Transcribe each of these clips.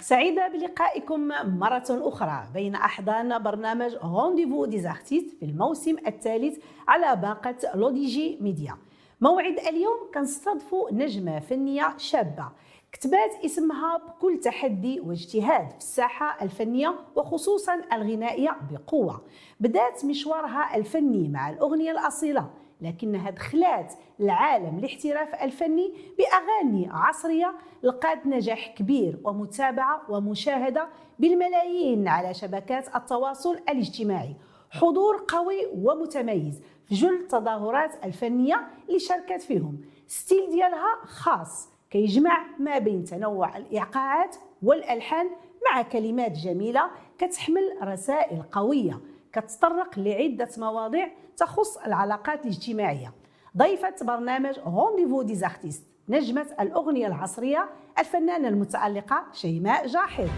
سعيدة بلقائكم مرة أخرى بين أحضان برنامج Rendez-vous des artistes في الموسم الثالث على باقة L'ODJ Média موعد اليوم كنستضفوا نجمة فنية شابة. كتبات اسمها بكل تحدي واجتهاد في الساحة الفنية وخصوصا الغنائية بقوة. بدأت مشوارها الفني مع الأغنية الأصيلة. لكنها دخلات العالم الاحتراف الفني بأغاني عصرية لقات نجاح كبير ومتابعة ومشاهدة بالملايين على شبكات التواصل الاجتماعي. حضور قوي ومتميز في جل التظاهرات الفنية اللي شاركت فيهم. ستيل ديالها خاص كيجمع ما بين تنوع الإيقاعات والألحان مع كلمات جميلة كتحمل رسائل قوية. كتطرق لعدة مواضيع تخص العلاقات الاجتماعية. ضيفة برنامج Rendez-vous des artistes نجمة الأغنية العصرية الفنانة المتألقة شيماء جاحظ.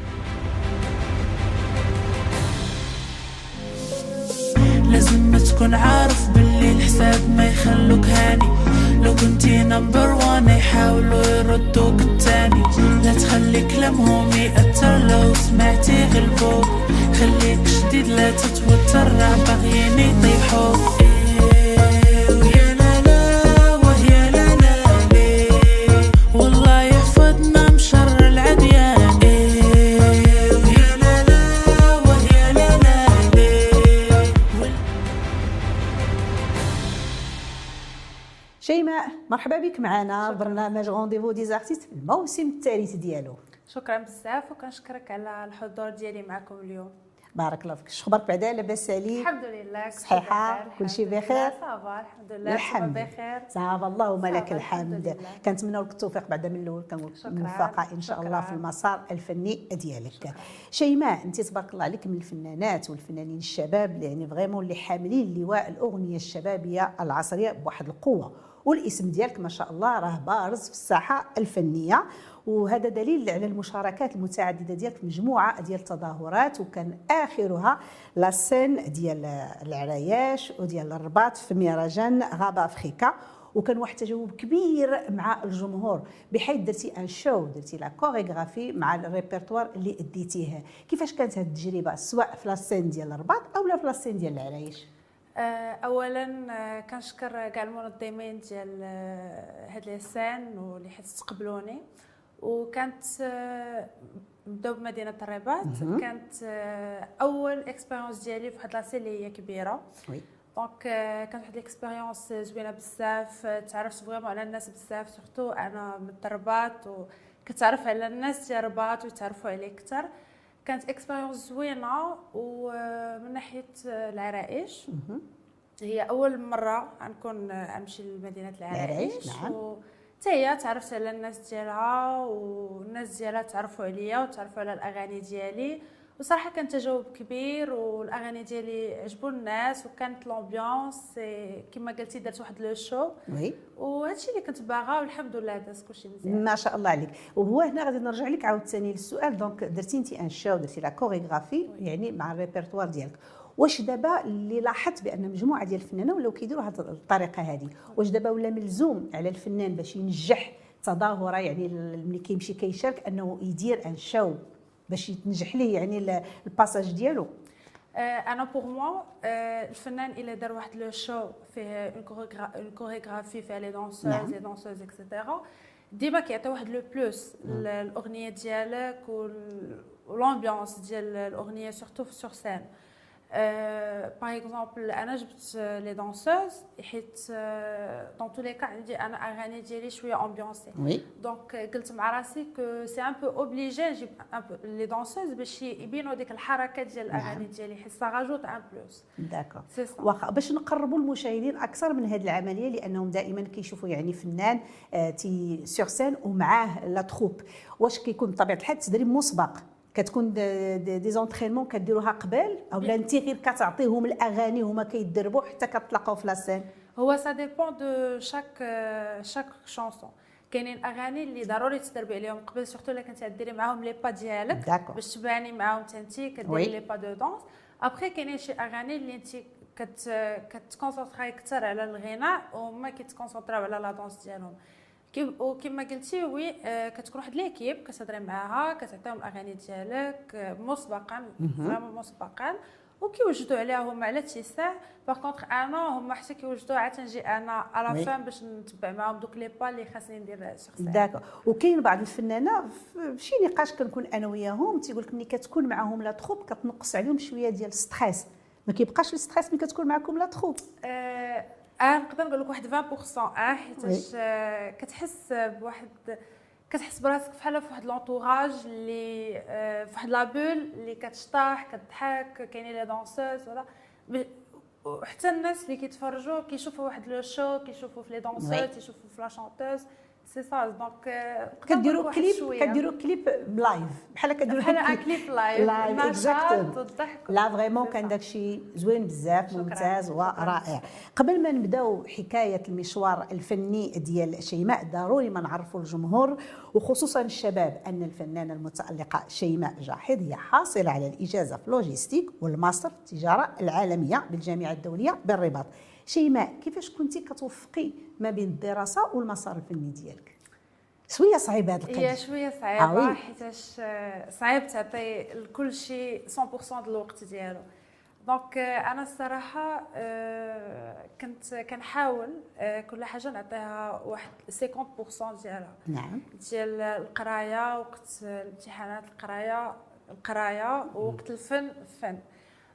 لازم تكون عارف باللي الحساب ما يخلوك هاني. لو كنتي number one يحاولوا يردوك التاني. لا تخلي كلامهم يأثر لو سمعتي غلبوك. خليك شديد لا تتوتر راه باغيين يطيحوك. مرحبا بك معنا. برنامج Rendez-vous des artistes في الموسم الثالث ديالو. شكرا بزاف وكنشكرك على الحضور ديالي معكم اليوم. بارك الله فيك. شخبارك بعدا لاباس عليك الحمد لله؟ بخير، كلشي الحمد بخير؟ ça va الحمد لله الحمد. بخير. صعب اللهم لك ça va، الحمد. كنتمنوا لك التوفيق بعدا من الأول كنقول شكراً، موفقة إن شاء الله. في المسار الفني ديالك. شيماء أنت تبارك الله عليك من الفنانات والفنانين الشباب يعني vraiment اللي حاملين لواء الأغنية الشبابية العصرية بواحد القوة. والاسم ديالك ما شاء الله راه بارز في الساحة الفنية. وهذا دليل على المشاركات المتعددة ديالك في مجموعة ديال التظاهرات وكان آخرها la scène ديال العراياش وديال الرباط في مهرجان غابة أفريكا. وكان واحد التجاوب كبير مع الجمهور بحيث درتي un show درتي la chorégraphie مع الريبرتوار اللي أديتيه. كيفاش كانت هذه التجربة سواء في la scène ديال الرباط أو لا في la scène ديال العرايش؟ اولا آه، كنشكر كاع المنظمين ديال آه، هاد les scènes واللي حيت استقبلوني وكانت آه، بداو بمدينة الرباط. كانت آه، أول expérience ديالي في واحد la scène اللي هي كبيرة. Oui. donc آه، كانت واحد ال expérience زوينة بزاف. آه، تعرفت vraiment على الناس بزاف. surtout أنا من الرباط وكتعرف على الناس ديال الرباط ويتعرفوا عليك أكثر. كانت expérience زوينة ومن ناحية آه، العرائش. هي أول مرة غنكون آه، امشي لمدينة العرائش، العرائش نعم. و حتى هي تعرفت على الناس ديالها والناس ديالها تعرفوا عليا وتعرفوا على الأغاني ديالي. وصراحه كان تجاوب كبير والأغاني ديالي عجبوا الناس وكانت l'ambiance كما قلتي درت واحد le show. Oui. وهادشي اللي كنت باغا والحمد لله داز كلشي مزيان. ما شاء الله عليك. وهو هنا غادي نرجع لك عاوتاني للسؤال. donc درتي انت un show درتي la chorégraphie يعني مع الريبرتوار ديالك. واش دابا اللي لاحظت بأن مجموعة ديال الفنانين ولاو كيديروا هذه الطريقة هذه واش دابا ولا ملزوم على الفنان باش ينجح تظاهرة يعني ملي كيمشي كيشارك أنه يدير un show باش يتنجح ليه يعني ال- ال passage ديالو. أنا pour moi الفنان الا دار واحد le show فيه une chorégraphie فيها les. danseuses les danseuses et cetera ديما كيعطي واحد le plus الاغنيه ديالك وال ambiance ديال الاغنيه surtout sur scène par exemple أنا جبت les danseuses حيت dans tous les cas عندي أنا اغاني ديالي شوية ambiancées donc قلت مع راسي que c'est un peu obligé نجيب un peu les danseuses باش يبينوا ديك الحركه ديال الاغاني ديالي حيت ça rajoute un plus d'accord واخا باش نقربوا المشاهدين أكثر من هذه العملية لأنهم دائما كيشوفوا يعني فنان آه، t'es sur scène ومعاه la troupe واش كيكون بطبيعة الحال؟ تدريب مسبق. كتكون des, entraînements كديروها قبل أو لا انت غير كتعطيهم الأغاني هما كيدربوا حتى كتلاقاو في la scène هو ça dépend de chaque chaque chanson كاينين اغاني اللي ضروري تدربي عليهم قبل surtout إلا كنتي ديري معاهم les pas ديالك. باش تباني معاهم تنتي oui. كديري les pas de danse après كاينين شي أغاني اللي انت كت كتكونسونطراي أكثر على الغناء وما كيتكونسونطراو على la danse ديالهم. وكما قلتي oui آه، كتكون واحد l'équipe كتهضري معاها كتعطيهم الأغاني ديالك آه، مسبقا vraiment مسبقا وكيوجدوا عليها هما على اتساع par contre أنا هما حتى كيوجدوا عاد تنجي أنا à la. fin باش نتبع معاهم دوك les pas اللي خاصني ندير سين داكو وكاين بعض الفنانة في شي نقاش كنكون أنا وياهم تيقول لك ملي كتكون معاهم la troupe كتنقص عليهم شوية ديال ال stress ما كيبقاش ال stress ملي كتكون معاكم la troupe آه آه، نقدر نقول لك واحد 20% أه؟ حيتاش آه كتحس بواحد كتحس براسك بحال في واحد l'entourage اللي آه في واحد la bulle اللي كتشطح كتضحك كاينين les danseuses ولا. وحتى الناس اللي كيتفرجوا كيشوفوا واحد le show كيشوفوا في les oui. danseuses يشوفوا في la chanteuse c'est ça donc كديروا كليب كديروا كليب ب live بحال كديروا بحال كليب live live،. والضحك لا vraiment كان. داكشي زوين بزاف. ممتاز. ورائع قبل ما نبداو حكايه المشوار الفني ديال شيماء ضروري ما نعرفوا الجمهور وخصوصا الشباب ان الفنانه المتالقه شيماء جاحظ هي حاصله على الاجازه في logistique والماستر التجاره العالميه بالجامعة الدوليه بالرباط شيماء كيفاش كنتي كتوفقي ما بين الدراسة والمسار الفني ديالك؟ شوية صعيب هذا هي القضية شوية آه صعيبه oui. حيتاش آه، صعيب تعطي لكل شيء 100% ديال الوقت ديالو. donc آه، أنا الصراحة آه، كنت كنحاول آه، كل حاجة نعطيها واحد 50% ديالها. نعم. ديال القراية وقت الامتحانات القراية القراية ووقت الفن الفن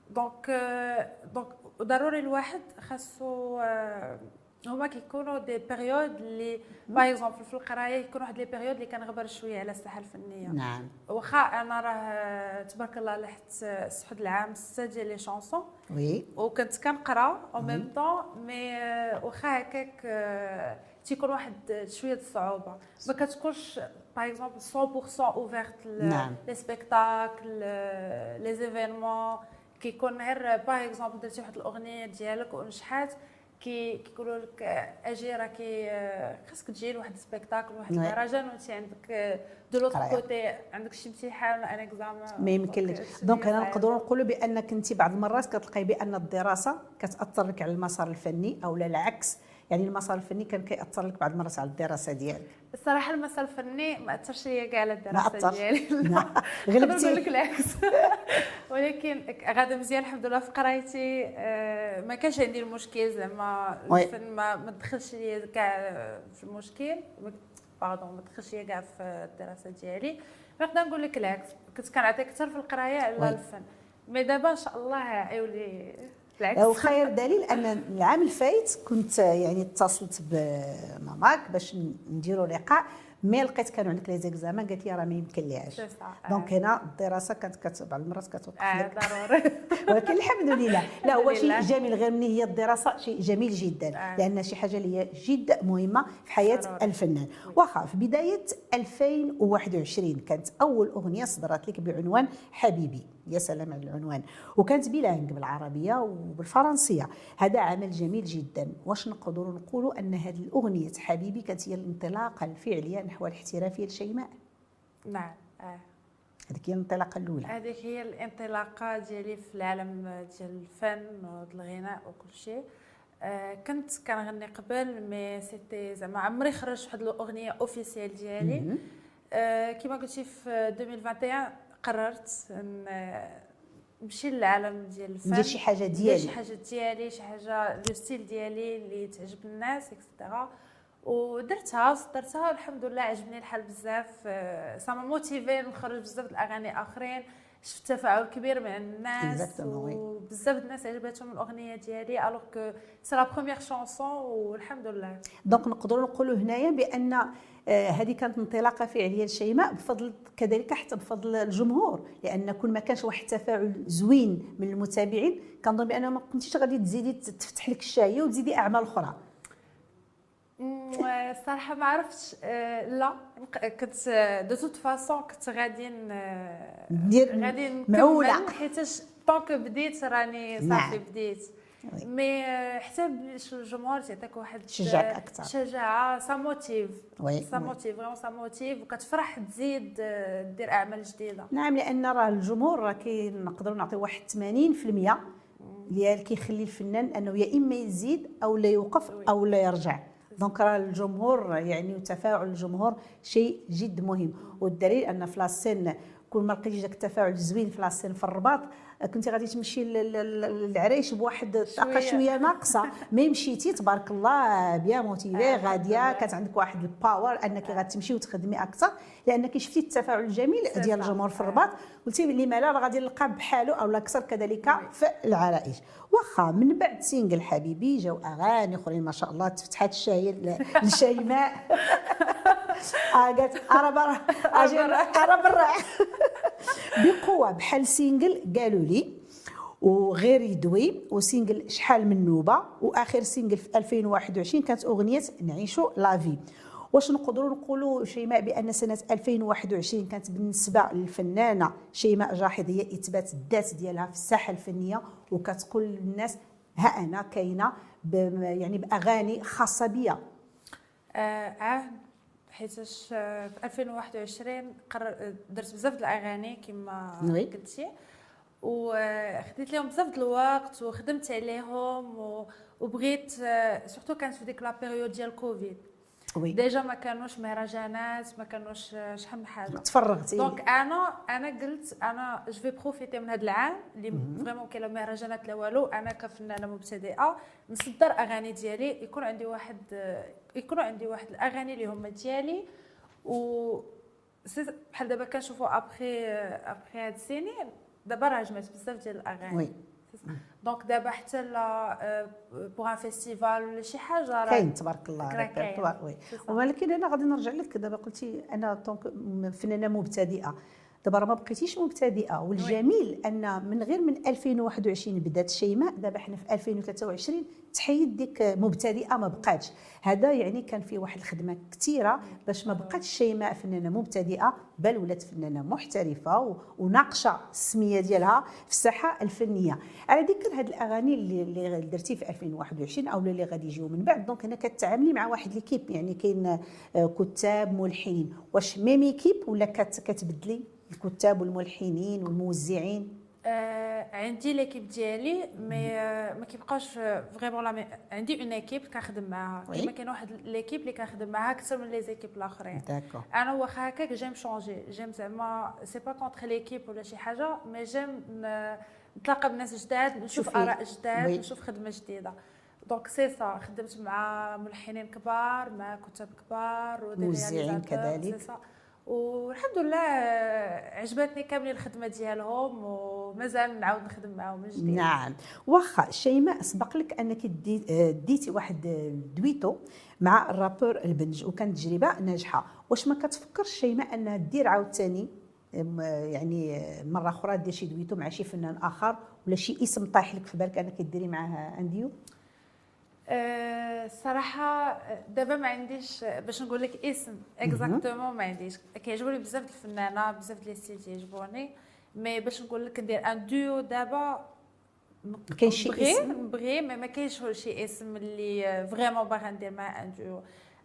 donc آه، donc ضروري الواحد خاصو آه، هما كيكونوا des périodes اللي par exemple في القراية يكون واحد les périodes اللي كنغبر شوية على الساحة الفنية. نعم. واخا أنا راه تبارك الله لحت السحد العام سته ديال les chansons oui. وكنت كنقرا au même temps mais آه، واخا هكاك آه، تيكون واحد شوية الصعوبة. ما كتكونش par exemple 100% ouverte نعم. les spectacles les événements كيكون غير par exemple درتي واحد الأغنية ديالك ونجحات كي كيقولوا لك أجي راكي آه، خاصك تجي لواحد ال spectacle واحد oui. المهرجان وانت عندك de l'autre. côté عندك شي امتحان ولا un examen ما يمكنلكش donc هنا نقدروا نقولوا بأنك انت بعض المرات كتلقاي بأن الدراسة كتأثر لك على المسار الفني أو لا العكس يعني المسار الفني كان كيأثر لك بعض المرات على الدراسة ديالك الصراحة المسار الفني ما أثرش ليا كاع على ما الدراسه أثرش. ديالي نعم. غلبتي. نقول لك العكس ولكن غادا مزيان الحمد لله في قرايتي آه، ما كانش عندي المشكل زعما. الفن ما ما دخلش ليا كاع في المشكل pardon ما دخلش ليا كاع في الدراسة ديالي نقدر نقول لك العكس كنت كنعطي أكثر في القراية. على الفن mais دابا إن شاء الله عيولي العكس وخير دليل أن العام الفايت كنت يعني اتصلت بماماك باش نديروا لقاء mais لقيت كانوا عندك les examens قالت لي راه ما يمكن ليهاش c'est ça. donc هنا الدراسة كانت كت- بعض المرات كتوقف آه لك ضروري ولكن الحمد لله لا هو شيء. جميل غير من هي الدراسة شيء جميل جدا آه. لأن شي حاجة اللي هي جد مهمة في حياة ضروري. الفنان واخا في بداية 2021 كانت أول أغنية صدرت لك بعنوان حبيبي يا سلام على العنوان. وكانت بلانج بالعربية وبالفرنسية. هذا عمل جميل جدا. واش نقدروا نقولوا أن هذه الأغنية حبيبي كانت هي الانطلاقة الفعلية نحو الاحترافيه لشيماء نعم آه. هذيك هي الانطلاقة الأولى. هذيك هي الانطلاقة ديالي في العالم ديال الفن والغناء وكل شيء. آه كنت كنغني قبل mais c'était زعما عمري خرجت واحد الأغنية officielle ديالي. آه كما قلتي في 2021 قررت آه، نمشي للعالم ديال الفن ندير شي حاجة ديالي. شي حاجة ديالي شي حاجة le style ديالي اللي تعجب الناس et cetera ودرتها صدرتها والحمد لله عجبني الحال بزاف. ça m'a motivée نخرج بزاف الأغاني آخرين. شفت تفاعل كبير مع الناس. وبزاف الناس عجبتهم الأغنية ديالي alors que c'est la première chanson والحمد لله. donc نقدروا نقولوا هنايا بأن آه، هذه كانت انطلاقة فعلية لشيماء بفضل كذلك حتى بفضل الجمهور لأن كل ما كانش واحد التفاعل زوين من المتابعين كنظن بان ما كنتيش غادي تزيدي تفتح لك الشهية وتزيدي أعمال أخرى الصراحه ما عرفتش آه، لا كنت de toute façon كنت غادي غادي نكمل. حيتاش donc بديت راني صافي نعم. بديت mais حتى باش الجمهور تعطيك واحد تشجعك أكثر. شجاعه ça motive oui، ça. motive vraiment ça motive وكتفرح تزيد آه، دير أعمال جديدة. نعم لأن راه الجمهور راه كي نقدروا نعطيو واحد 80% اللي كيخلي الفنان أنه يا إما يزيد أو لا يوقف. أو لا يرجع. donc راه الجمهور يعني وتفاعل الجمهور شيء جد مهم. والدليل أن في la scène كل ما لقيتي داك التفاعل الزوين في la scène في الرباط كنتي غادي تمشي لل- لل- للعرايش بواحد الطاقة. شوية ناقصة mais مشيتي تبارك الله bien motivée آه، غادية كانت عندك واحد ال power أنك غادي تمشي وتخدمي أكثر لأنك شفتي التفاعل الجميل ديال. الجمهور في آه. الرباط قلتي لما لا غادي نلقى بحاله أو أكثر كذلك في العرائش واخا من بعد single حبيبي جاو اغاني اخرين ما شاء الله تفتحات الشاي لشيماء آه قالت أنا برا أنا برا. بقوة بحال سينجل قالوا لي وغير يدوي وسينجل شحال من نوبة وآخر سينجل في 2021 كانت أغنية نعيشوا لافي واش نقدروا نقولوا شيماء بأن سنة 2021 كانت بالنسبة للفنانة شيماء جاحظ هي إثبات الذات ديالها في الساحة الفنية وكتقول للناس ها أنا كاينة يعني بأغاني خاصة بيا آه عاه حيتاش آه، في 2021 قرر درت بزاف د الأغاني كما. قلتي وخديت لهم بزاف د الوقت وخدمت عليهم وبغيت آه، surtout كانت في ديك la période ديال كوفيد oui déjà ما كانوش مهرجانات ما كانوش شحال من حاجة تفرغتي donc أنا أنا قلت أنا je vais profiter من هذا العام اللي vraiment ما كاين لا مهرجانات لا والو أنا كفنانه مبتدئه نصدر اغاني ديالي يكون عندي واحد يكونوا عندي واحد الاغاني اللي هما ديالي و بحال دابا كنشوفوا ابخي ابخي هاد السنين دابا راه جمعت بزاف ديال الاغاني oui donc دابا حتى là pour un festival ولا شي حاجة راه كاين تبارك الله. oui. ولكن أنا غادي نرجع لك دابا قلتي أنا donc فنانة مبتدئة دابا راه ما بقيتيش مبتدئه والجميل أن من غير من 2021 بدأت شيماء دابا حنا في 2023 تحيد ديك مبتدئة ما بقاتش. هذا يعني كان فيه واحد الخدمة كثيره باش ما بقاتش شيماء فنانة مبتدئة بل ولات فنانة محترفة وناقشة السمية ديالها في الساحة الفنية. على ذكر هاد الأغاني اللي, اللي درتي في 2021 أو اللي غادي يجيو من بعد. دونك هنا كتعاملي مع واحد ليكيب يعني كاين آه، كتاب ملحنين. واش même équipe ولا كت- كتبدلي؟ الكتاب والملحنين والموزعين آه عندي l'équipe ديالي mais آه ما كيبقاش vraiment لا عندي une équipe كنخدم معاها. كيما كاين واحد l'équipe اللي كنخدم معاها أكثر من les équipes الآخرين أنا واخا هكاك j'aime changer j'aime زعما c'est pas contre l'équipe ولا شي حاجة mais j'aime نتلاقى بناس جداد نشوف. آراء جداد. نشوف خدمة جديدة donc c'est ça خدمت مع ملحنين كبار مع كتاب كبار موزعين كذلك. si. والحمد لله عجبتني كاملين الخدمة ديالهم ومازال نعاود نخدم معاهم من جديد. نعم. واخا شيماء سبق لك أنك دي- ديتي واحد duetto مع ال rappeur البنج وكانت تجربة ناجحة. واش ما كتفكرش شيماء انها دير عاوتاني يعني مرة أخرى دير شي duetto مع شي فنان آخر ولا شي اسم طايح لك في بالك أنك ديري معاه un duo؟ أه، صراحة دابا ما عنديش باش نقول لك اسم exactement ما عنديش. كيعجبوني بزاف د الفنانة بزاف د les styles تيعجبوني. mais باش نقول لك ندير un duo دابا ما كاينش شي اسم؟ نبغي mais ما كاينش شي اسم اللي vraiment باغا ندير معاه un duo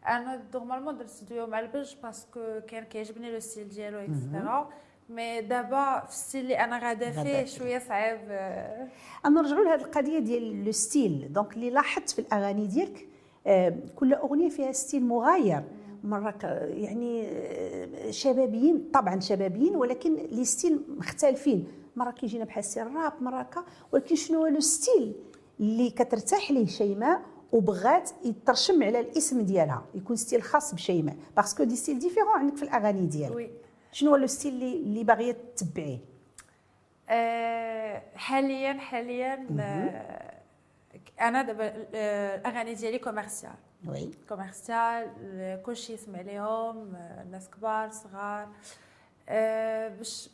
أنا normalement درت ديو مع البنج parce que كان كيعجبني le style ديالو et cetera mais دابا في ال style اللي أنا غادا فيه. شوية صعيب أه، نرجعوا لهذه القضية ديال le style donc اللي لاحظت في الأغاني ديالك آه، كل أغنية فيها style مغاير. مرة يعني آه، شبابيين طبعا شبابيين ولكن les styles مختلفين. مرة كيجينا بحال style rap مرة هكا ولكن شنو هو le style اللي كترتاح ليه شيماء وبغات يترشم على الاسم ديالها يكون style خاص بشيماء. parce que des styles différents عندك في الأغاني ديالك. oui شنو هو le style اللي اللي باغية تتبعيه؟ آه، حاليا حاليا آه، أنا دابا آه، الاغاني ديالي commerciales oui. commerciales آه، كلشي يسمع ليهم آه، ناس كبار صغار. آه، باش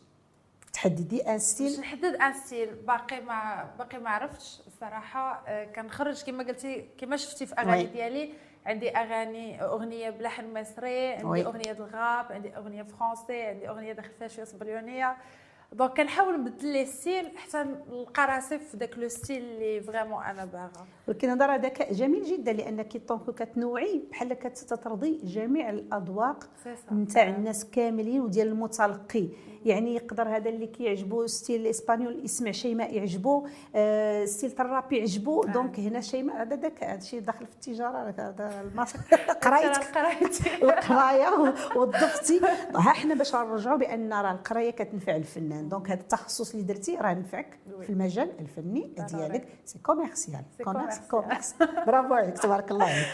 تحددي أن باش style نحدد un style. باقي ما باقي ما عرفتش الصراحه آه، كنخرج كما قلتي كما شفتي في أغاني. ديالي. عندي أغاني أغنية بلحن مصري عندي oui. أغنية الغاب عندي أغنية français عندي أغنية داخل فيها شوية صبليونية donc كنحاول نبدل les styles حتى نلقى راسي في داك le style اللي vraiment أنا باغا ولكن هذا راه ذكاء جميل جدا لانك donc كتنوعي بحال كتترضي جميع الأذواق. نتاع الناس كاملين وديال المتلقي يعني يقدر هذا اللي كيعجبو style الاسبانيول يسمع شيماء يعجبو آه، style الراب يعجبو. نعم. donc هنا شيماء هذا داك هذا الشيء داخل في التجارة هذا قرايتك قرايتك قرايتي القرايه وظفتي ها حنا باش نرجعوا بأن راه القراية كتنفع الفنان. donc هذا التخصص اللي درتي راه نفعك. في المجال الفني. ديالك. c'est commercial c'est commerce commercial. commerce برافو عليك تبارك الله عليك.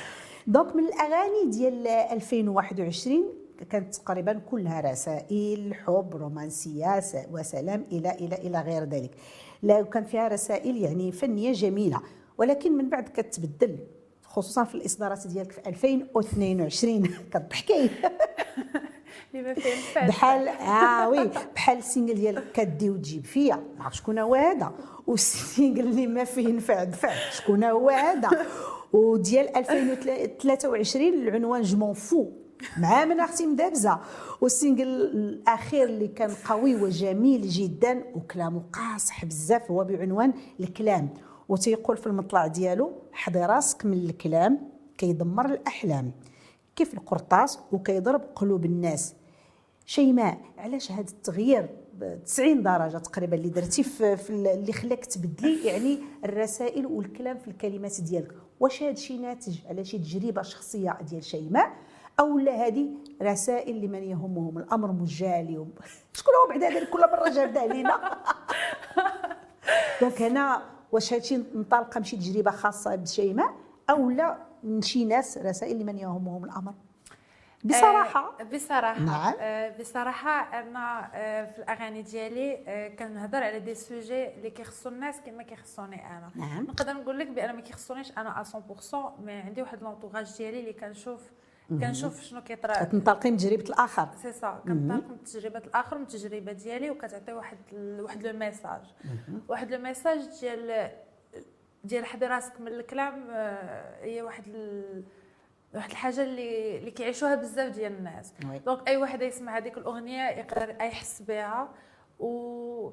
donc من الأغاني ديال 2021 كانت تقريبا كلها رسائل حب رومانسية س- وسلام إلى إلى إلى غير ذلك. لا كان فيها رسائل يعني فنية جميلة ولكن من بعد كتبدل خصوصا في الإصدارات ديالك في 2022 كتضحكي اللي ما فيه نفع بحال آه وي بحال السينجل ديال كدي وتجيب فيا. ما شكون هو هذا. والسينجل اللي ما فيه نفع دفع شكون هو هذا. وديال 2023 العنوان جمون فو مع من أختي مدابزة. والسينجل الأخير اللي كان قوي وجميل جدا وكلامه قاصح بزاف هو بعنوان الكلام. وتيقول في المطلع ديالو حضي راسك من الكلام كيدمر الأحلام. كيف القرطاس وكيضرب قلوب الناس. شيماء علاش هذا التغيير؟ ب 90 درجة تقريبا اللي درتي في, في ال- اللي خلاك تبدلي يعني الرسائل والكلام في الكلمات ديالك. واش هذا الشيء ناتج؟ على شي تجربة شخصية ديال شيماء؟ أو لا هذه رسائل لمن يهمهم. الأمر مجالي. شكون هو بعد هذا كل مرة جابدها علينا. donc هنا واش هادشي منطلقه من شي تجربة خاصة بشيماء. أو لا من شي ناس رسائل لمن يهمهم الأمر. بصراحة. آه، بصراحة. نعم. آه، بصراحة أنا آه، في الأغاني ديالي آه، كنهضر على des sujets اللي كيخصو الناس كما كيخصوني أنا. نعم. نقدر نقول لك بأن ما كيخصونيش أنا 100% mais عندي واحد l'entourage ديالي اللي كنشوف كنشوف شنو كيطرا. كتنطلقي من تجربة الآخر. سي سا كنطلق من تجربة الآخر من التجربه ديالي وكتعطي واحد واحد le message واحد le message ديال ديال حضي راسك من الكلام آه، هي واحد ال... واحد الحاجة اللي اللي كيعيشوها بزاف ديال الناس. donc أي واحد يسمع هذيك الأغنية يقدر يحس بها. و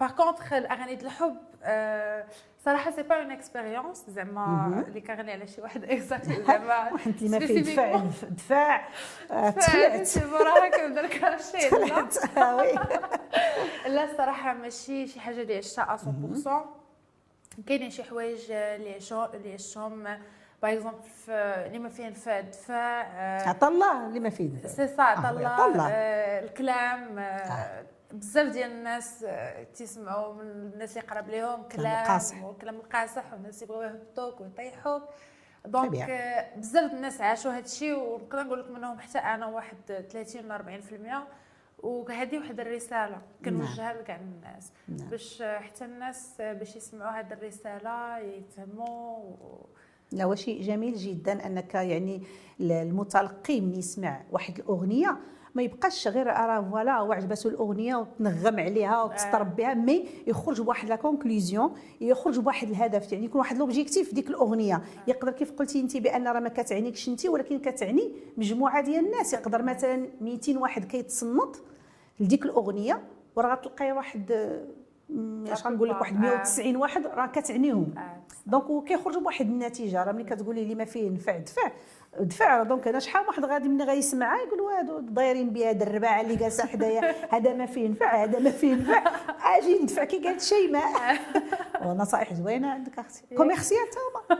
par contre الأغاني ديال الحب آه، صراحة c'est pas une expérience زعما اللي كنغني على شي واحد exacte زعما اللي ما دفاع spécifiquement. دفاع آه، تفلعت سي راه هكا بدا كرشي لا تفلعت آه، وي. لا الصراحه ماشي شي حاجة اللي عشتها 100% كاينين شي حوايج اللي عشو اللي عشتهم باغ اكزومبل اللي ما فيه نفع دفاع آه، عطا الله اللي ما فيه دفاع. سي سا آه، عطا عطا الله. آه، الكلام آه، بزاف ديال الناس آه، تيسمعوا من الناس اللي قرب ليهم كلام. وكلام القاصح والناس يبغيو يهبطوك ويطيحوك donc. آه، بزاف ديال الناس عاشوا هذا الشيء ونقدر نقول لك منهم حتى أنا واحد 30 ولا 40% وهذه واحد الرسالة كنوجهها لكاع الناس نعم. باش آه، حتى الناس باش يسمعوا هذه الرسالة يتهموا و... لا هو شيء جميل جدا أنك يعني المتلقي من يسمع واحد الأغنية ما يبقاش غير راه voilà وعجبته الأغنية وتنغم عليها وتطرب بها mais يخرج بواحد la conclusion يخرج بواحد الهدف يعني يكون واحد l'objectif في ديك الأغنية. يقدر كيف قلتي انت بأن راه ما كتعنيكش انت ولكن كتعني مجموعة ديال الناس. يقدر مثلا 200 واحد كيتصنت لديك الأغنية وراه غتلقاي واحد اش غنقول لك واحد 190 واحد راه كتعنيهم. آه. donc وكيخرجوا بواحد النتيجة. راه ملي كتقولي لي ما فيه نفع دفع دفع donc أنا شحال واحد غادي ملي غيسمعها يقول هادو دايرين بها الرباعة اللي جالسة حدايا هذا ما فيه نفع هذا ما فيه نفع. أجي ندفع كي قالت شيماء ونصائح زوينة عندك أختي. commercial تا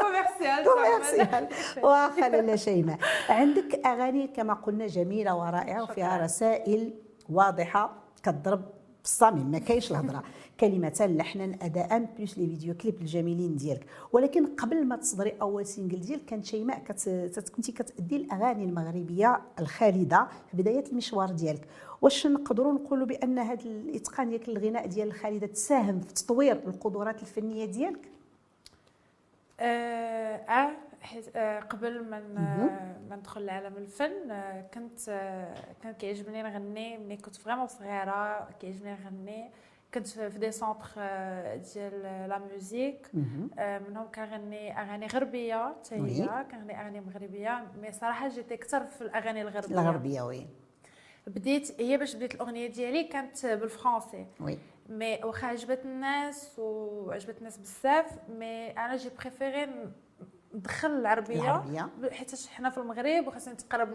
commercial commercial واخا لاله شيماء عندك أغاني كما قلنا جميلة ورائعة وفيها. رسائل واضحة كتضرب بالصميم ما كاينش الهضرة. كلمه لحنا اداء plus les vidéo clips الجميلين ديالك. ولكن قبل ما تصدري أول single ديالك كانت شيماء كنتي كتأدي الأغاني المغربية الخالدة في بداية المشوار ديالك. واش نقدروا نقولوا بأن هذا الإتقان ديالك الغناء ديال الخالدة تساهم في تطوير القدرات الفنية ديالك؟ آه، قبل ما ما ندخل لعالم الفن آه، كنت آه، كان كيعجبني نغني ملي كنت vraiment صغيرة كيعجبني نغني. كنت في des centres آه، ديال la musique آه، منهم كنغني أغاني غربية حتى. هي كنغني أغاني مغربية. mais صراحة جيت أكثر في الأغاني الغربية. الغربية oui. بديت هي باش بديت الأغنية ديالي كانت بالفرنسي. oui. mais واخا عجبت الناس وعجبت الناس بزاف mais أنا j'ai préféré ندخل العربية, العربية. حيت حنا في المغرب وخاصنا نتقرب.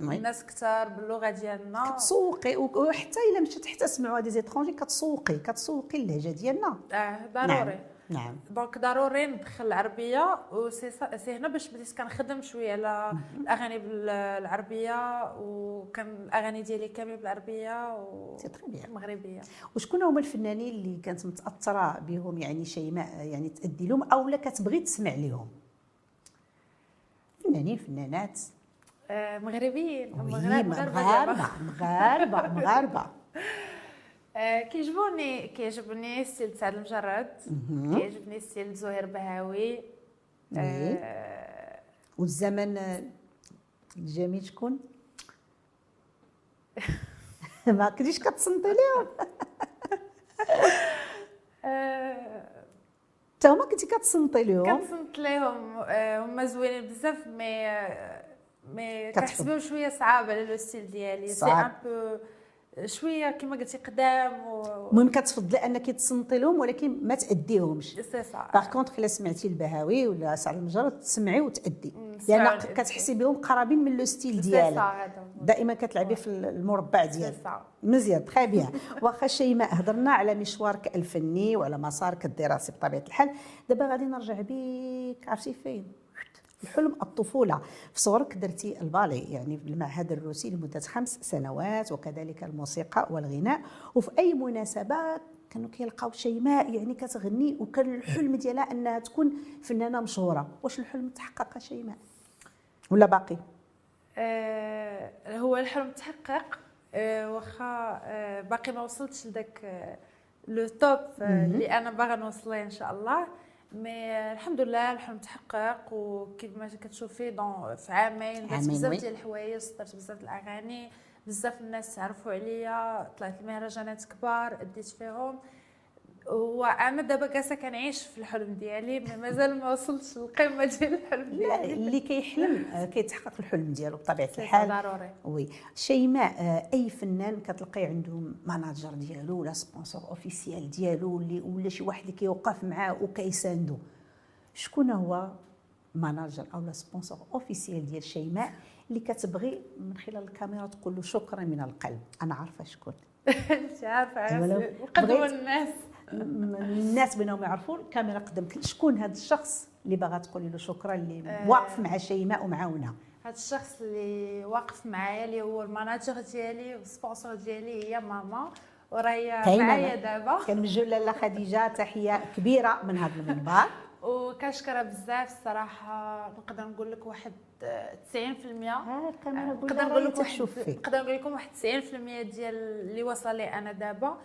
الناس كثار باللغة ديالنا. كتسوقي و- وحتى إلا مشيت حتى تسمعوا des étrangers كتسوقي كتسوقي اللهجة ديالنا. آه ضروري. نعم. نعم donc ضروري ندخل العربية وسي سي هنا باش بديت كنخدم شوية على الأغاني بالعربيه وكان الأغاني ديالي كامل بالعربية bien ومغربيه وشكون هما الفنانين اللي كانت متأثرة بهم؟ يعني شيماء يعني تأدي لهم أو لا كتبغي تسمع لهم؟ فنانين فنانات. آه، مغربيين. مغاربة مغاربة مغاربة. آه، كيعجبوني كيعجبني style سعد لمجرد. كيعجبني style زهير بهاوي. آه، والزمن الجميل شكون؟ ما كنتيش كتصنتي لهم آه، حتى هما كنتي كتصنتي لهم كنصنت ليهم آه، هما زوينين بزاف مي مي كتحب. كنحسبهم شوية صعاب على le style ديالي c'est. un peu شوية كما قلتي قدام و المهم كتفضلي انك تصنتي لهم ولكن ما تاديهمش c'est ça par contre الا سمعتي البهاوي ولا سعد المجرد تسمعي وتادي لأن. كتحسي بهم قرابين من le style ديالك. دائما كتلعبي في المربع ديالك. مزيان très bien. واخا شيماء هضرنا على مشوارك الفني وعلى مسارك الدراسي بطبيعة الحال دابا غادي نرجع بيك عرفتي فين؟ الحلم الطفولة. في صغرك درتي ال ballet يعني في المعهد الروسي لمدة خمس سنوات وكذلك الموسيقى والغناء. وفي أي مناسبة كانوا كيلقاو شيماء يعني كتغني وكان الحلم ديالها أنها تكون فنانة مشهورة. واش الحلم تحقق شيماء ولا باقي؟ آه، هو الحلم تحقق آه، واخا آه، باقي ما وصلتش لذاك آه، لو توب آه، اللي أنا باغا نوصل إن شاء الله. مي آه، الحمد لله الحلم تحقق وكيف ما كتشوفي دون في عامين درت بزاف. ديال الحوايج صدرت بزاف الأغاني. بزاف الناس تعرفوا عليا طلعت المهرجانات كبار أديت فيهم. وأنا دابا جالسة كنعيش في الحلم ديالي مازال ما وصلتش للقمة ديال الحلم لا ديالي. اللي كيحلم آه، كيتحقق الحلم ديالو بطبيعة الحال. ضروري. oui. شيماء آه، أي فنان كتلقي عنده manager ديالو ولا sponsor officiel ديالو اللي ولا شي واحد اللي كيوقف معاه وكيساندو. شكون هو manager أو لا sponsor officiel ديال شيماء؟ اللي كتبغي من خلال الكاميرا تقول له شكرا من القلب. أنا عارفة شكون. مش عارفة بغيت- الناس. الناس بينهم يعرفون الكاميرا قدامك شكون هذا الشخص اللي باغا تقولي له شكرا اللي آه. واقف مع شيماء ومعاونة؟ هذا الشخص اللي واقف معايا اللي هو ال manager ديالي وال sponsor ديالي هي ماما. وراهي معايا. دابا. كنوجهوا لاله خديجة تحية كبيرة من هذا المنبر. وكنشكرها بزاف الصراحه نقدر نقول لك واحد آه، 90% ها الكاميرا نقدر نقول لك واحد نقدر نقول لكم واحد 90% ديال اللي وصل لي أنا دابا.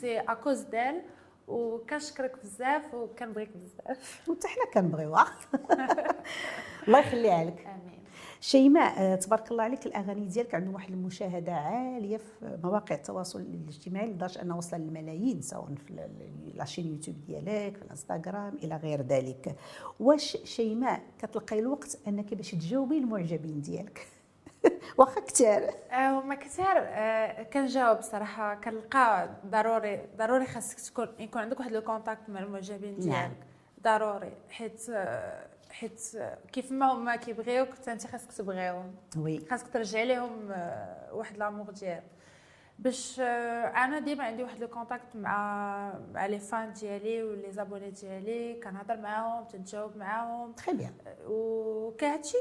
c'est à cause d'elle وكنشكرك بزاف وكنبغيك بزاف. وحتى حنا كنبغيوها. الله يخليها لك. آمين. شيماء آه، تبارك الله عليك الأغاني ديالك عندهم واحد المشاهدة عالية في مواقع التواصل الاجتماعي لدرجة انها وصل للملايين سواء في la chaîne YouTube ديالك في الإنستغرام إلى غير ذلك. واش شيماء كتلقاي الوقت أنك باش تجاوبي المعجبين ديالك؟ واخا كثار آه، هما كثار آه، كنجاوب صراحة. كنلقى ضروري ضروري خاصك تكون يكون عندك واحد le contact مع المعجبين ديالك. نعم. ضروري. حيت آه، حيت آه، كيف ما هما كيبغيوك حتى انت خاصك تبغيهم oui خاصك ترجع لهم آه، واحد l'amour ديالك باش آه، أنا ديما عندي واحد le contact مع مع les fans ديالي و les abonnés ديالي كنهضر معاهم تنجاوب معاهم très bien وكهادشي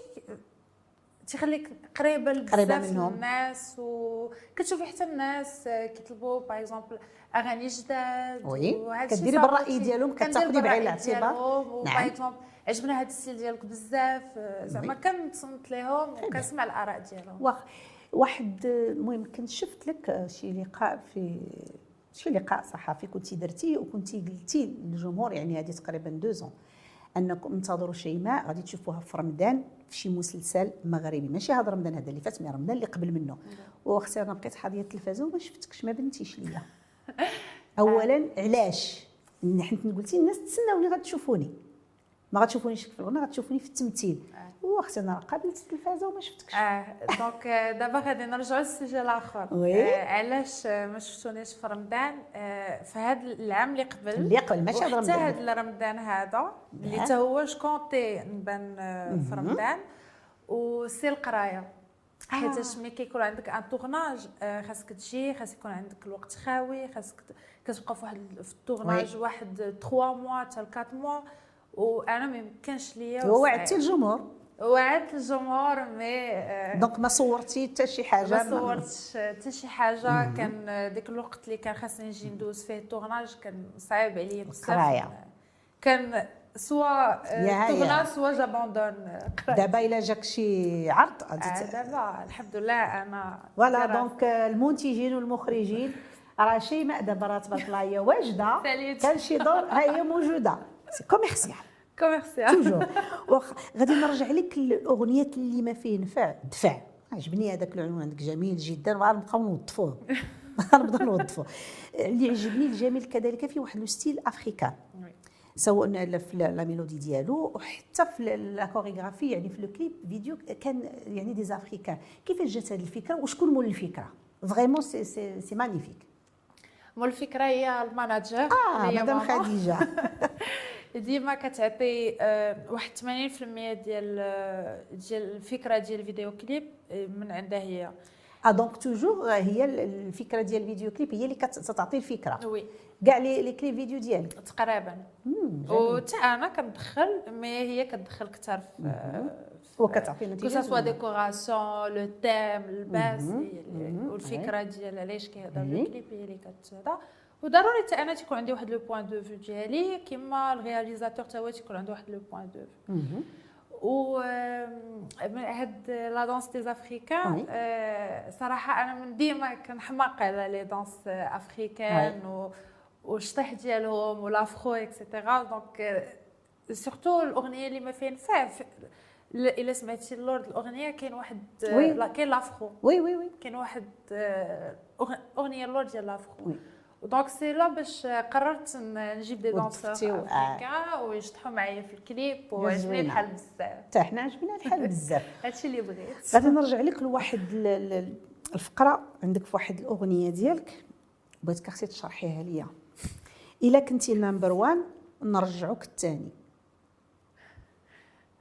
تيخليك قريبة قريبة لبزاف منهم. الناس وكتشوفي حتى الناس كيطلبوا par exemple أغاني جداد oui. كديري كي- ديالهم، كتاخدي بعين الاعتبار. نعم. exemple عجبنا هذا ال style ديالك بزاف. زعما كنتصنت لهم وكنسمع الآراء ديالهم. واخ واحد المهم كنت شفت لك شي لقاء في شي لقاء صحفي كنتي درتيه وكنتي قلتي للجمهور يعني هذه تقريبا deux ans انكم انتظروا شيماء غادي تشوفوها في رمضان في شي مسلسل مغربي. ماشي هذا رمضان هذا اللي فات mais رمضان اللي قبل منه. واختي أنا بقيت حاضيه التلفازة وما شفتكش ما بنتيش ليا. اولا علاش؟ حيت قلتي الناس تسناوني غتشوفوني ما غتشوفونيش في الغنى غتشوفوني في التمثيل. واختي أنا قابلت التلفازة وما شفتكش آه donc آه، دابا غادي نرجعوا للسجل الآخر oui. آه، علاش آه، ما شفتونيش في رمضان في هذا العام اللي قبل اللي قبل ماشي وحتى رمضان. هذا رمضان هذا اللي. تا هو شكونتي نبان في. رمضان و c'est القراية. حيتاش ملي كيكون عندك un tournage خاصك تجي خاص يكون عندك الوقت خاوي خاصك كتبقى في واحد في ال tournage واحد 3 mois حتى 4 mois وأنا ما يمكنش ليا ووعدتي وصعيب. الجمهور وعدت الجمهور mais آه، donc ما صورتي حتى شي حاجة؟ ما صورتش حتى شي حاجة. كان ديك الوقت اللي كان خاصني نجي ندوز فيه ال tournage كان صعيب عليا بزاف. كان soit هيا. tournage soit j'abandonne دابا إلا جاك شي عرض آه، دابا الحمد لله أنا voilà donc المنتجين والمخرجين راه شيماء دابا راه تبارك الله هي واجدة. كان شي دور ها هي موجودة. c'est commercial commercial toujours واخ غادي نرجع لك الاغنيات اللي ما فيه نفع. دفع عجبني هذاك العنوان عندك جميل جدا. وغنبقاو نوظفوه. غنبدا نوظفوه. اللي عجبني الجميل كذلك في واحد le style africain سواء في la mélodie ديالو وحتى في la chorégraphie يعني في le clip vidéo كان يعني des africains كيفاش جات هذه الفكرة؟ وشكون مول الفكرة؟ vraiment c'est c'est c'est magnifique مول الفكرة هي ال manager. آه مدام. خديجة. ديما كتعطي آه، واحد 80% ديال آه، ديال الفكرة ديال الفيديو كليب آه، من عندها هي. آه donc toujours هي الفكرة ديال الفيديو كليب هي اللي كتعطي الفكرة. oui كاع les les clips vidéo ديالك. تقريبا. جميل. وتا أنا كندخل mais هي كتدخل أكثر في وكتعطي كو نتيجه soit décoration le thème الباس. والفكرة ديال علاش كيهضر. الكليب هي اللي كتهضر وضروري حتى أنا تيكون عندي واحد le point de vue ديالي كيما ال réalisateur تا هو تيكون عنده واحد le point de فيو. و من هاد la danse des. africaines آه، صراحة أنا من ديما كنحماق على les danses africaines و والشطيح ديالهم وال afro et cetera donc surtout الأغنية اللي ما فيها إلا سمعتي اللورد الأغنية كاين واحد كاين l'afro oui oui oui. كاين واحد آه، أغنية اللورد ديال l'afro oui. donc c'est là باش قررت نجيب des آه. africains ويشطحوا معايا في الكليب وعجبني. الحال بزاف حتى حنا عجبنا الحال بزاف. هادشي اللي بغيت. غادي نرجع لك لواحد ال- ال- الفقرة. عندك في واحد الأغنية ديالك بغيتك أختي تشرحيها ليا. إلا كنتي number one نرجعوك الثاني.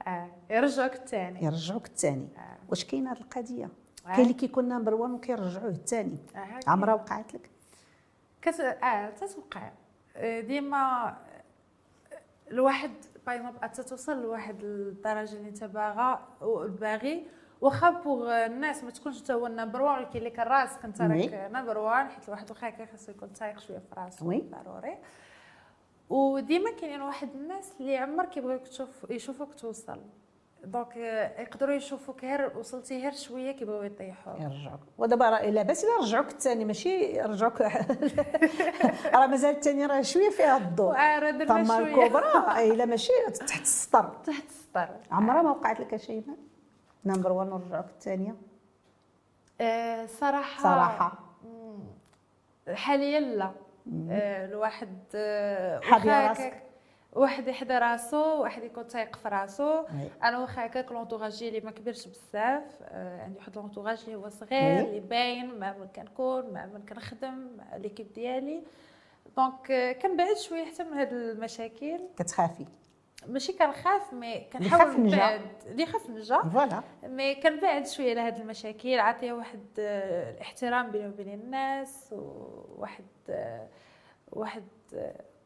آه يرجعوك الثاني. يرجعوك الثاني. آه. واش كاينة هذه القضية؟ آه. كاين اللي كيكون number one وكيرجعوه الثاني. آه، عمرها وقعت لك؟ كت... آه تتوقع آه، ديما الواحد par exemple تتوصل لواحد الدرجة اللي أنت باغا باغي واخا pour الناس ما تكونش انت هو ال number one ولكن اللي كان راسك أنت. راك number one حيت الواحد واخا هكا خاصو يكون تايق شوية في راسو. ضروري وديما كاينين واحد الناس اللي عمر كيبغيوك تشوف يشوفوك توصل donc يقدروا يشوفوك غير وصلتي غير شوية كيبغيو يطيحوك يرجعوك. ودابا راه لاباس إلا رجعوك الثاني ماشي يرجعوك. راه مازال الثاني راه شوية فيها الضوء. طما الكبرى إلا ماشي تحت السطر. تحت السطر. عمرها ما وقعت لك شيماء number one نرجعوك الثانية آه، صراحة مم، حاليا لا. آه، الواحد آه، واخا راسك. واحد يحضر راسو واحد يكون تايق في راسو. أنا واخا هكاك l'entourage ديالي ما كبرش بزاف آه، عندي واحد l'entourage اللي هو صغير. اللي باين مع من كنكون مع من كنخدم مع l'équipe ديالي. donc آه، كنبعد شوية حتى من هاد المشاكل. كتخافي. ماشي كنخاف mais كنحاول. نبعد. اللي خاف نجا voilà. mais كنبعد شوية على هاد المشاكل عطيها واحد آه، الاحترام بيني وبين الناس وواحد واحد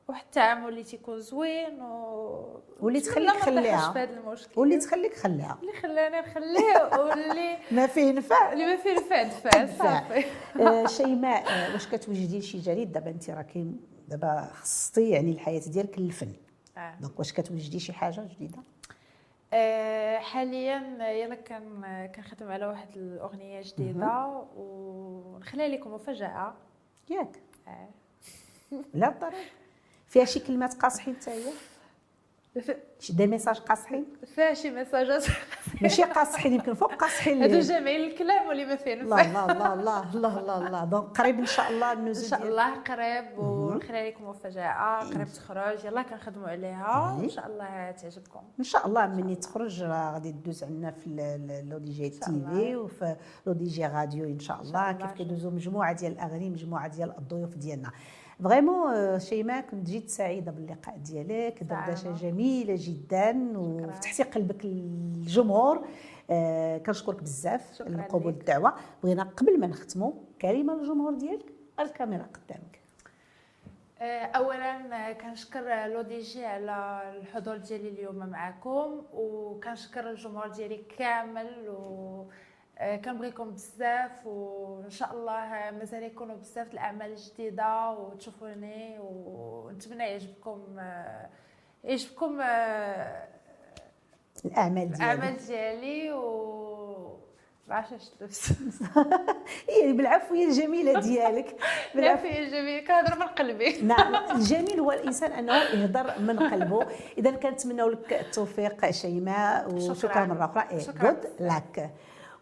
واحد التعامل اللي تيكون زوين و واللي تخليك خليها. واللي تخليك خليها. اللي خلاني نخليه واللي ما فيه نفع. اللي ما فيه نفع دفع. صافي. آه، شيماء آه، واش كتوجدي لشي جديد؟ دابا انت راكي دابا خصصتي يعني الحياة ديالك للفن. آه. donc واش كتوجدي شي حاجة جديدة؟ آه، حاليا يلا كان كنخدم على واحد الأغنية جديدة ونخليها لكم مفاجأة. ياك. آه. لا ضروري فيها شي كلمات قاصحين حتى هي؟ شي des messages قاصحين؟ فيها شي ميساجات. ماشي قاصحين يمكن فوق قاصحين هادو جامعين الكلام واللي ما فيه الله الله الله الله الله الله donc قريب إن شاء الله إن شاء الله قريب ونخلي لكم مفاجأة. قريب تخرج. يلا كنخدموا عليها. إن شاء الله تعجبكم. إن شاء الله ملي تخرج غادي تدوز عندنا في L'ODJ TV. وفي L'ODJ راديو إن شاء الله. الله. كيف كيدوزوا مجموعة ديال الأغاني مجموعة ديال الضيوف ديالنا. vraiment شيماء كنت جد سعيده باللقاء ديالك دردشه. جميله جدا وفتحتي قلبك للجمهور آه، كنشكرك بزاف لقبول ليك. الدعوه بغينا قبل ما نختموا كلمه للجمهور ديالك الكاميرا قدامك اولا كنشكر لو دي جي على الحضور ديالي اليوم معكم وكنشكر الجمهور ديالي كامل و كنبغيكم بزاف وإن شاء الله مازال يكونوا بزاف الأعمال الجديدة وتشوفوني ونتمنى يعجبكم آه، يعجبكم آه، الأعمال ديالك الأعمال ديالي و عرفتش اش هي بالعفويه الجميلة ديالك. بالعفو. بالعفويه جميل كنهضر من قلبي. نعم الجميل هو الإنسان أنه يهضر من قلبه. إذا كنتمنوا لك التوفيق شيماء وشكرا شكراً. مرة أخرى. شكراً. جود لك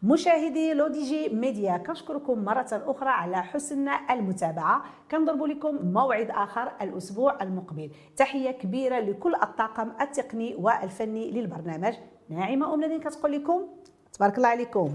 مشاهدي L'ODJ Média كنشكركم مرة أخرى على حسن المتابعة. كنضرب لكم موعد آخر الأسبوع المقبل. تحية كبيرة لكل الطاقم التقني والفني للبرنامج. ناعمة أم لدين كتقول لكم تبارك الله عليكم.